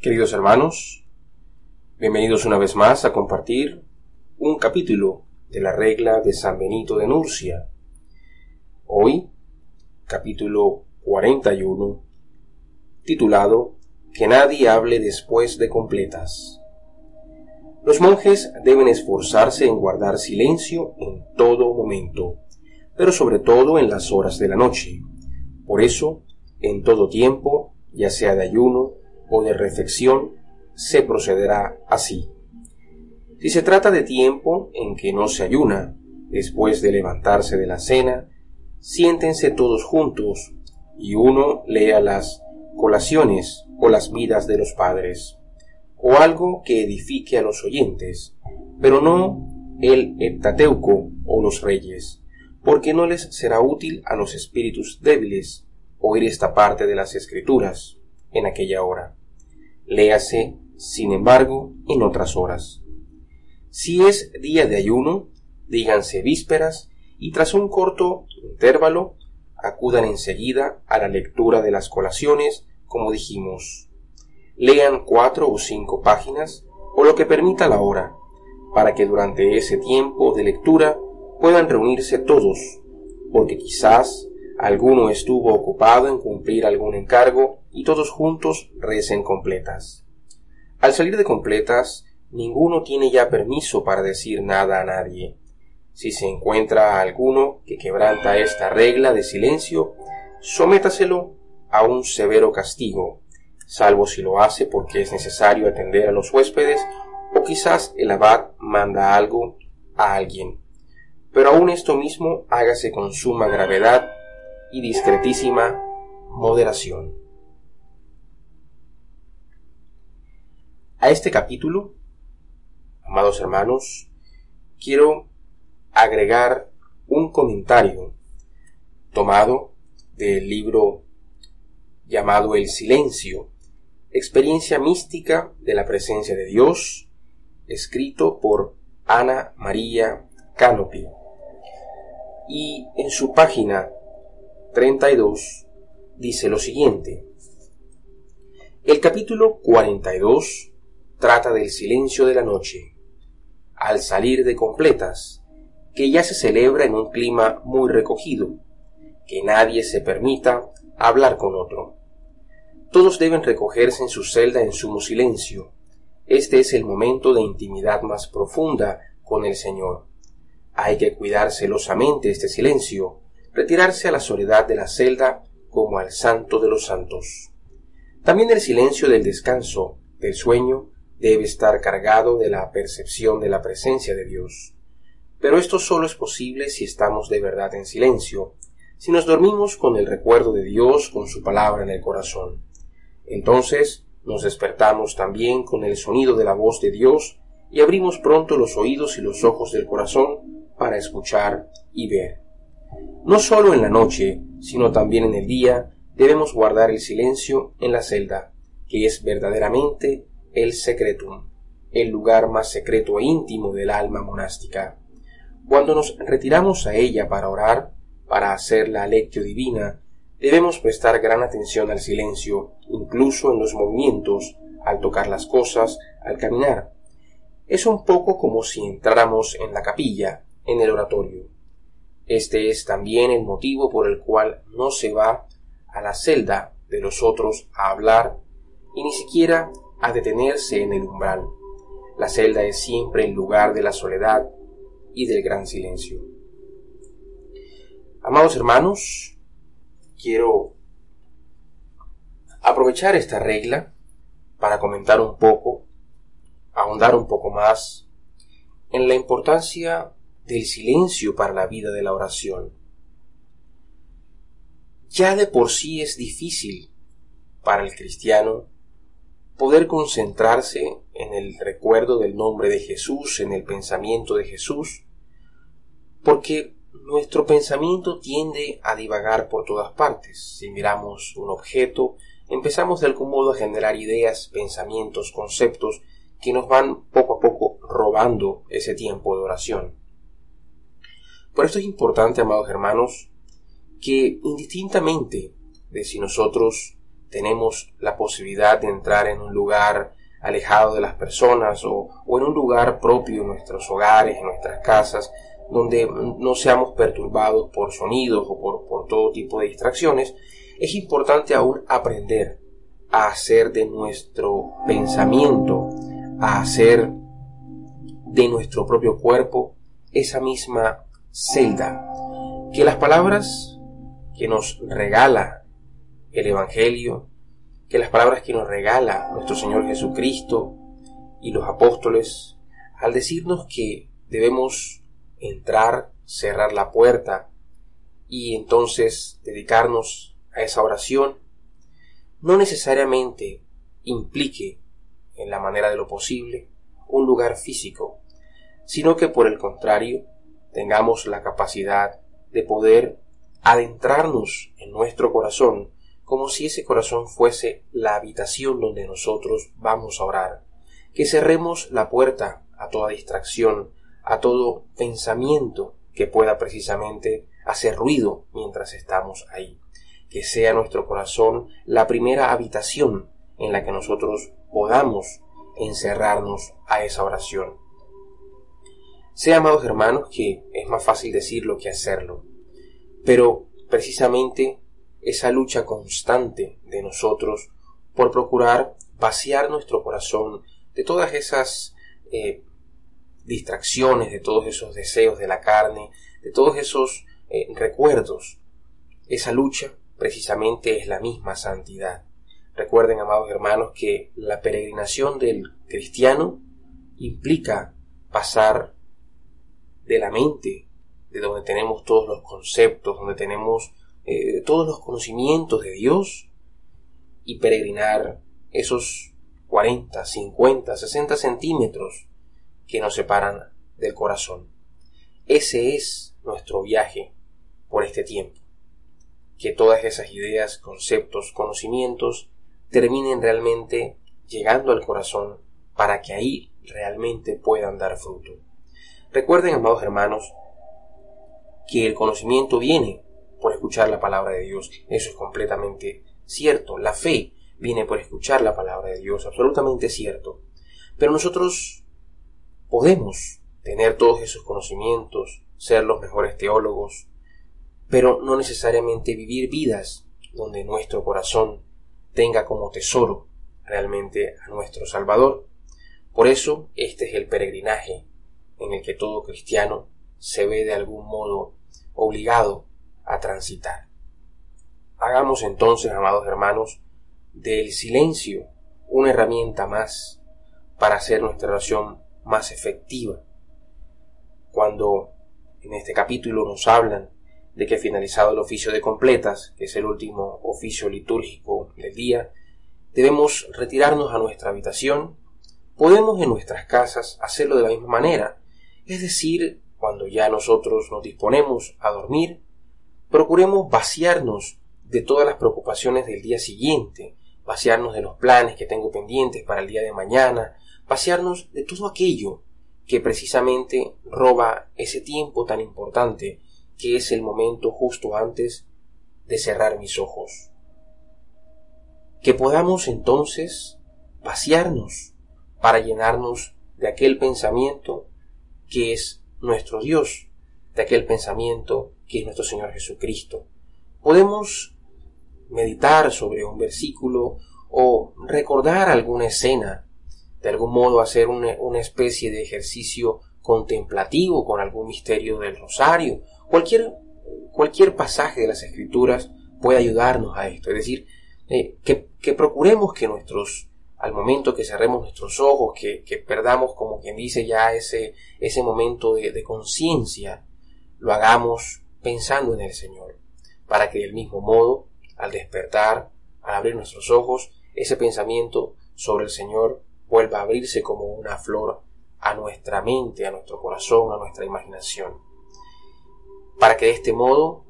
Queridos hermanos, bienvenidos una vez más a compartir un capítulo de la regla de San Benito de Nurcia. Hoy, capítulo 41, titulado Que nadie hable después de completas. Los monjes deben esforzarse en guardar silencio en todo momento, pero sobre todo en las horas de la noche. Por eso, en todo tiempo, ya sea de ayuno, o de reflexión, se procederá así. Si se trata de tiempo en que no se ayuna, después de levantarse de la cena, siéntense todos juntos y uno lea las colaciones o las vidas de los padres, o algo que edifique a los oyentes, pero no el heptateuco o los reyes, porque no les será útil a los espíritus débiles oír esta parte de las escrituras en aquella hora. Léase, sin embargo, en otras horas. Si es día de ayuno, díganse vísperas y tras un corto intervalo acudan enseguida a la lectura de las colaciones, como dijimos. Lean cuatro o cinco páginas o lo que permita la hora, para que durante ese tiempo de lectura puedan reunirse todos, porque quizás alguno estuvo ocupado en cumplir algún encargo y todos juntos recen completas. Al salir de completas, ninguno tiene ya permiso para decir nada a nadie. Si se encuentra alguno que quebranta esta regla de silencio, sométaselo a un severo castigo, salvo si lo hace porque es necesario atender a los huéspedes o quizás el abad manda algo a alguien. Pero aun esto mismo hágase con suma gravedad y discretísima moderación. A este capítulo, amados hermanos, quiero agregar un comentario tomado del libro llamado El Silencio, experiencia mística de la presencia de Dios, escrito por Ana María Canopy. Y en su página 32 dice lo siguiente. El capítulo 42 trata del silencio de la noche, al salir de completas, que ya se celebra en un clima muy recogido, que nadie se permita hablar con otro. Todos deben recogerse en su celda en sumo silencio. Este es el momento de intimidad más profunda con el Señor. Hay que cuidar celosamente este silencio, retirarse a la soledad de la celda como al santo de los santos. También el silencio del descanso, del sueño, debe estar cargado de la percepción de la presencia de Dios. Pero esto solo es posible si estamos de verdad en silencio, si nos dormimos con el recuerdo de Dios, con su palabra en el corazón. Entonces nos despertamos también con el sonido de la voz de Dios y abrimos pronto los oídos y los ojos del corazón para escuchar y ver. No solo en la noche, sino también en el día, debemos guardar el silencio en la celda, que es verdaderamente el secretum, el lugar más secreto e íntimo del alma monástica. Cuando nos retiramos a ella para orar, para hacer la lectio divina, debemos prestar gran atención al silencio, incluso en los movimientos, al tocar las cosas, al caminar. Es un poco como si entráramos en la capilla, en el oratorio. Este es también el motivo por el cual no se va a la celda de los otros a hablar y ni siquiera a detenerse en el umbral. La celda es siempre el lugar de la soledad y del gran silencio. Amados hermanos, quiero aprovechar esta regla para comentar un poco, ahondar un poco más en la importancia del silencio para la vida de la oración. Ya de por sí es difícil para el cristiano poder concentrarse en el recuerdo del nombre de Jesús, en el pensamiento de Jesús, porque nuestro pensamiento tiende a divagar por todas partes. Si miramos un objeto, empezamos de algún modo a generar ideas, pensamientos, conceptos que nos van poco a poco robando ese tiempo de oración. Por esto es importante, amados hermanos, que indistintamente de si nosotros tenemos la posibilidad de entrar en un lugar alejado de las personas o, en un lugar propio en nuestros hogares, en nuestras casas, donde no seamos perturbados por sonidos o por, por todo tipo de distracciones, es importante aún aprender a hacer de nuestro pensamiento, a hacer de nuestro propio cuerpo esa misma celda, que las palabras que nos regala el Evangelio, que las palabras que nos regala nuestro Señor Jesucristo y los apóstoles, al decirnos que debemos entrar, cerrar la puerta y entonces dedicarnos a esa oración, no necesariamente implique, en la manera de lo posible, un lugar físico, sino que por el contrario, tengamos la capacidad de poder adentrarnos en nuestro corazón como si ese corazón fuese la habitación donde nosotros vamos a orar, que cerremos la puerta a toda distracción, a todo pensamiento que pueda precisamente hacer ruido mientras estamos ahí, que sea nuestro corazón la primera habitación en la que nosotros podamos encerrarnos a esa oración. Sé, amados hermanos, que es más fácil decirlo que hacerlo, pero precisamente esa lucha constante de nosotros por procurar vaciar nuestro corazón de todas esas eh, distracciones, de todos esos deseos de la carne, de todos esos eh, recuerdos. Esa lucha precisamente es la misma santidad. Recuerden, amados hermanos, que la peregrinación del cristiano implica pasar de la mente, de donde tenemos todos los conceptos, donde tenemos eh, todos los conocimientos de Dios y peregrinar esos 40, 50, 60 centímetros que nos separan del corazón. Ese es nuestro viaje por este tiempo. Que todas esas ideas, conceptos, conocimientos terminen realmente llegando al corazón para que ahí realmente puedan dar fruto. Recuerden, amados hermanos, que el conocimiento viene por escuchar la palabra de Dios. Eso es completamente cierto. La fe viene por escuchar la palabra de Dios, absolutamente cierto. Pero nosotros podemos tener todos esos conocimientos, ser los mejores teólogos, pero no necesariamente vivir vidas donde nuestro corazón tenga como tesoro realmente a nuestro Salvador. Por eso este es el peregrinaje en el que todo cristiano se ve de algún modo obligado a transitar. Hagamos entonces, amados hermanos, del silencio una herramienta más para hacer nuestra oración más efectiva. Cuando en este capítulo nos hablan de que finalizado el oficio de completas, que es el último oficio litúrgico del día, debemos retirarnos a nuestra habitación, podemos en nuestras casas hacerlo de la misma manera, es decir, cuando ya nosotros nos disponemos a dormir, procuremos vaciarnos de todas las preocupaciones del día siguiente, vaciarnos de los planes que tengo pendientes para el día de mañana, vaciarnos de todo aquello que precisamente roba ese tiempo tan importante que es el momento justo antes de cerrar mis ojos. Que podamos entonces vaciarnos para llenarnos de aquel pensamiento que es nuestro Dios, de aquel pensamiento que es nuestro Señor Jesucristo. Podemos meditar sobre un versículo o recordar alguna escena, de algún modo hacer una, especie de ejercicio contemplativo con algún misterio del rosario. Cualquier, cualquier pasaje de las escrituras puede ayudarnos a esto. Es decir, eh, que, que, procuremos que nuestros, al momento que cerremos nuestros ojos, que, que perdamos, como quien dice ya, ese, ese momento de, de conciencia, lo hagamos pensando en el Señor, para que del mismo modo, al despertar, al abrir nuestros ojos, ese pensamiento sobre el Señor vuelva a abrirse como una flor a nuestra mente, a nuestro corazón, a nuestra imaginación. Para que de este modo,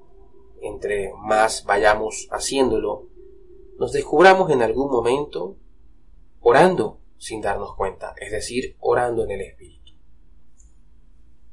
entre más vayamos haciéndolo, nos descubramos en algún momento orando sin darnos cuenta, es decir, orando en el Espíritu.